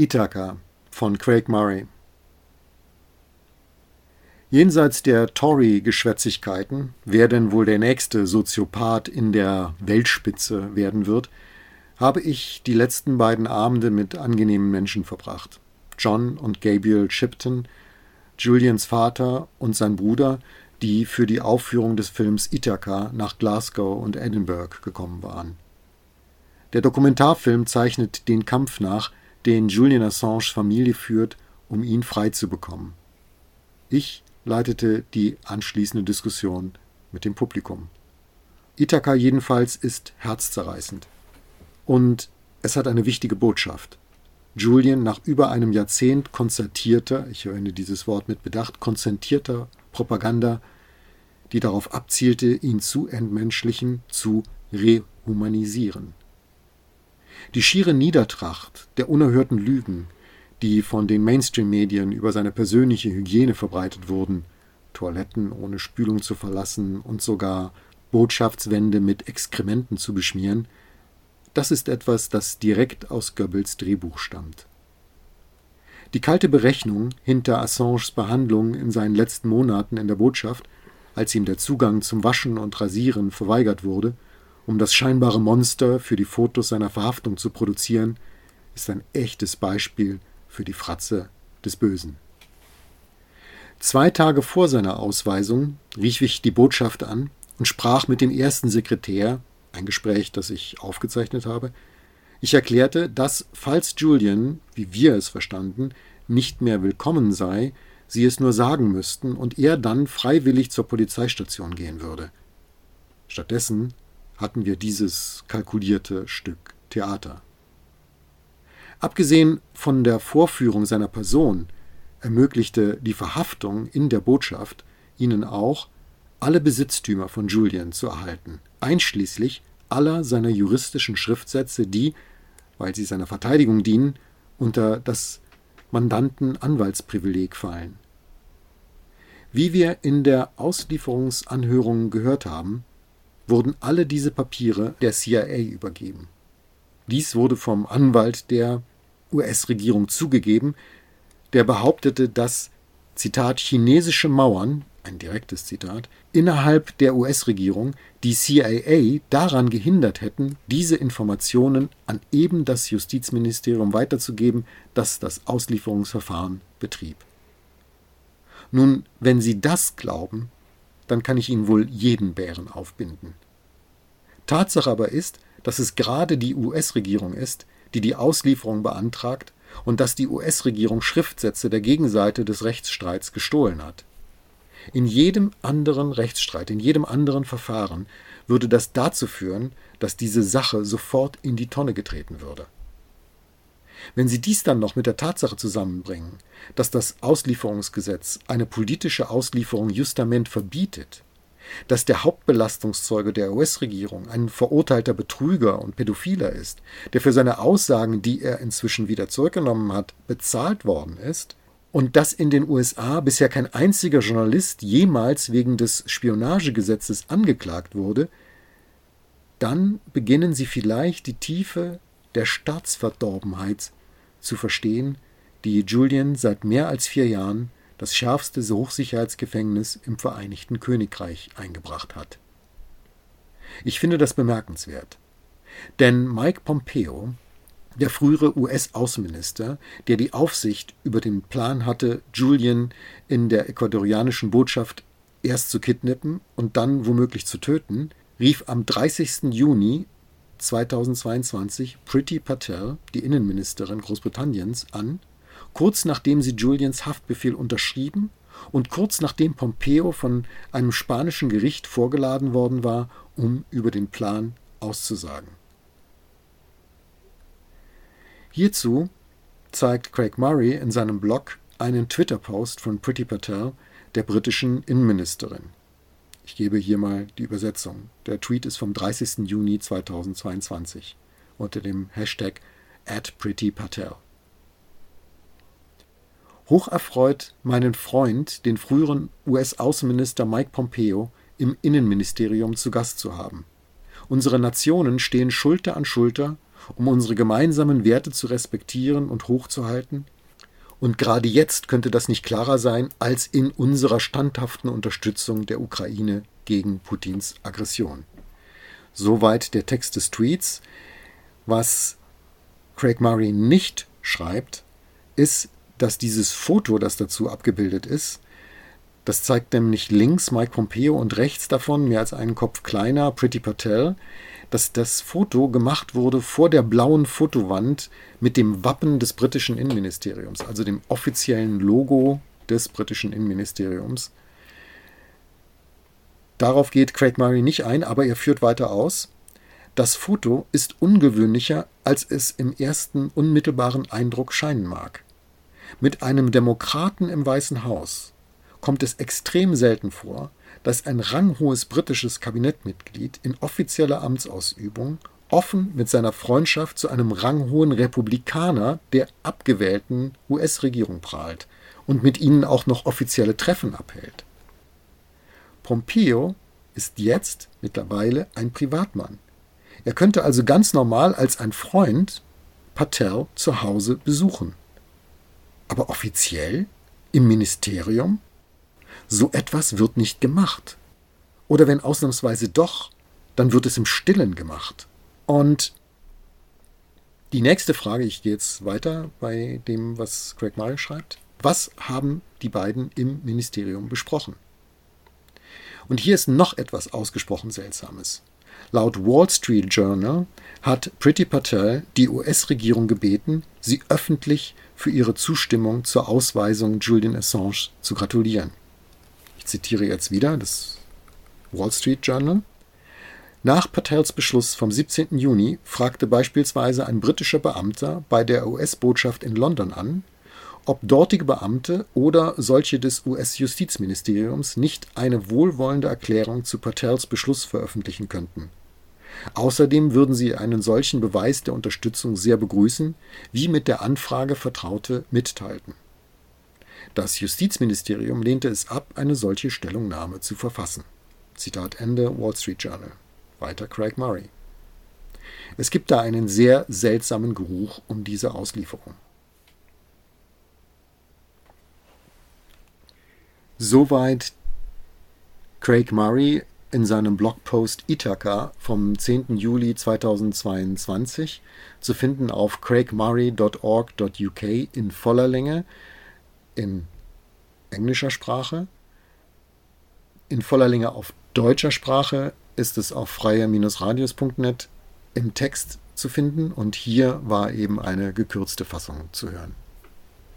Ithaka von Craig Murray Jenseits der Tory-Geschwätzigkeiten, wer denn wohl der nächste Soziopath in der Weltspitze werden wird, habe ich die letzten beiden Abende mit angenehmen Menschen verbracht. John und Gabriel Shipton, Julians Vater und sein Bruder, die für die Aufführung des Films Ithaka nach Glasgow und Edinburgh gekommen waren. Der Dokumentarfilm zeichnet den Kampf nach, den Julian Assange Familie führt, um ihn frei zu bekommen. Ich leitete die anschließende Diskussion mit dem Publikum. Ithaka jedenfalls ist herzzerreißend. Und es hat eine wichtige Botschaft. Julian nach über einem Jahrzehnt konzertierter, ich verwende dieses Wort mit Bedacht, konzertierter Propaganda, die darauf abzielte, ihn zu entmenschlichen, zu rehumanisieren. Die schiere Niedertracht der unerhörten Lügen, die von den Mainstream-Medien über seine persönliche Hygiene verbreitet wurden, Toiletten ohne Spülung zu verlassen und sogar Botschaftswände mit Exkrementen zu beschmieren, das ist etwas, das direkt aus Goebbels Drehbuch stammt. Die kalte Berechnung hinter Assanges Behandlung in seinen letzten Monaten in der Botschaft, als ihm der Zugang zum Waschen und Rasieren verweigert wurde, um das scheinbare Monster für die Fotos seiner Verhaftung zu produzieren, ist ein echtes Beispiel für die Fratze des Bösen. Zwei Tage vor seiner Ausweisung rief ich die Botschaft an und sprach mit dem ersten Sekretär, ein Gespräch, das ich aufgezeichnet habe. Ich erklärte, dass, falls Julian, wie wir es verstanden, nicht mehr willkommen sei, sie es nur sagen müssten und er dann freiwillig zur Polizeistation gehen würde. Stattdessen hatten wir dieses kalkulierte Stück Theater. Abgesehen von der Vorführung seiner Person ermöglichte die Verhaftung in der Botschaft ihnen auch, alle Besitztümer von Julian zu erhalten, einschließlich aller seiner juristischen Schriftsätze, die, weil sie seiner Verteidigung dienen, unter das Mandantenanwaltsprivileg fallen. Wie wir in der Auslieferungsanhörung gehört haben, wurden alle diese Papiere der CIA übergeben. Dies wurde vom Anwalt der US-Regierung zugegeben, der behauptete, dass Zitat chinesische Mauern, ein direktes Zitat, innerhalb der US-Regierung die CIA daran gehindert hätten, diese Informationen an eben das Justizministerium weiterzugeben, das das Auslieferungsverfahren betrieb. Nun, wenn Sie das glauben, dann kann ich Ihnen wohl jeden Bären aufbinden. Tatsache aber ist, dass es gerade die US-Regierung ist, die die Auslieferung beantragt und dass die US-Regierung Schriftsätze der Gegenseite des Rechtsstreits gestohlen hat. In jedem anderen Rechtsstreit, in jedem anderen Verfahren würde das dazu führen, dass diese Sache sofort in die Tonne getreten würde. Wenn Sie dies dann noch mit der Tatsache zusammenbringen, dass das Auslieferungsgesetz eine politische Auslieferung justament verbietet, dass der Hauptbelastungszeuge der US-Regierung ein verurteilter Betrüger und Pädophiler ist, der für seine Aussagen, die er inzwischen wieder zurückgenommen hat, bezahlt worden ist, und dass in den USA bisher kein einziger Journalist jemals wegen des Spionagegesetzes angeklagt wurde, dann beginnen sie vielleicht die Tiefe der Staatsverdorbenheit zu verstehen, die Julian seit mehr als vier Jahren das schärfste Hochsicherheitsgefängnis im Vereinigten Königreich eingebracht hat. Ich finde das bemerkenswert. Denn Mike Pompeo, der frühere US-Außenminister, der die Aufsicht über den Plan hatte, Julian in der ecuadorianischen Botschaft erst zu kidnappen und dann womöglich zu töten, rief am 30. Juni 2022 Priti Patel, die Innenministerin Großbritanniens, an kurz nachdem sie Julians Haftbefehl unterschrieben und kurz nachdem Pompeo von einem spanischen Gericht vorgeladen worden war, um über den Plan auszusagen. Hierzu zeigt Craig Murray in seinem Blog einen Twitter-Post von Priti Patel, der britischen Innenministerin. Ich gebe hier mal die Übersetzung. Der Tweet ist vom 30. Juni 2022 unter dem Hashtag @prettypatel hocherfreut meinen Freund, den früheren US-Außenminister Mike Pompeo, im Innenministerium zu Gast zu haben. Unsere Nationen stehen Schulter an Schulter um unsere gemeinsamen Werte zu respektieren und hochzuhalten? Und gerade jetzt könnte das nicht klarer sein als in unserer standhaften Unterstützung der Ukraine gegen Putins Aggression. Soweit der Text des Tweets. Was Craig Murray nicht schreibt, ist, dass dieses Foto, das dazu abgebildet ist, das zeigt nämlich links Mike Pompeo und rechts davon, mehr als einen Kopf kleiner, Pretty Patel, dass das Foto gemacht wurde vor der blauen Fotowand mit dem Wappen des britischen Innenministeriums, also dem offiziellen Logo des britischen Innenministeriums. Darauf geht Craig Murray nicht ein, aber er führt weiter aus. Das Foto ist ungewöhnlicher, als es im ersten unmittelbaren Eindruck scheinen mag. Mit einem Demokraten im Weißen Haus kommt es extrem selten vor, dass ein ranghohes britisches Kabinettmitglied in offizieller Amtsausübung offen mit seiner Freundschaft zu einem ranghohen Republikaner der abgewählten US-Regierung prahlt und mit ihnen auch noch offizielle Treffen abhält. Pompeo ist jetzt mittlerweile ein Privatmann. Er könnte also ganz normal als ein Freund Patel zu Hause besuchen. Aber offiziell? Im Ministerium? So etwas wird nicht gemacht. Oder wenn ausnahmsweise doch, dann wird es im Stillen gemacht. Und die nächste Frage, ich gehe jetzt weiter bei dem, was Greg Murray schreibt. Was haben die beiden im Ministerium besprochen? Und hier ist noch etwas ausgesprochen Seltsames. Laut Wall Street Journal hat Priti Patel die US-Regierung gebeten, sie öffentlich für ihre Zustimmung zur Ausweisung Julian Assange zu gratulieren zitiere jetzt wieder das Wall Street Journal. Nach Patels Beschluss vom 17. Juni fragte beispielsweise ein britischer Beamter bei der US-Botschaft in London an, ob dortige Beamte oder solche des US-Justizministeriums nicht eine wohlwollende Erklärung zu Patels Beschluss veröffentlichen könnten. Außerdem würden sie einen solchen Beweis der Unterstützung sehr begrüßen, wie mit der Anfrage Vertraute mitteilten. Das Justizministerium lehnte es ab, eine solche Stellungnahme zu verfassen. Zitat Ende Wall Street Journal. Weiter Craig Murray. Es gibt da einen sehr seltsamen Geruch um diese Auslieferung. Soweit Craig Murray in seinem Blogpost Ithaca vom 10. Juli 2022 zu finden auf craigmurray.org.uk in voller Länge in englischer Sprache. In voller Länge auf deutscher Sprache ist es auf freie-radios.net im Text zu finden und hier war eben eine gekürzte Fassung zu hören.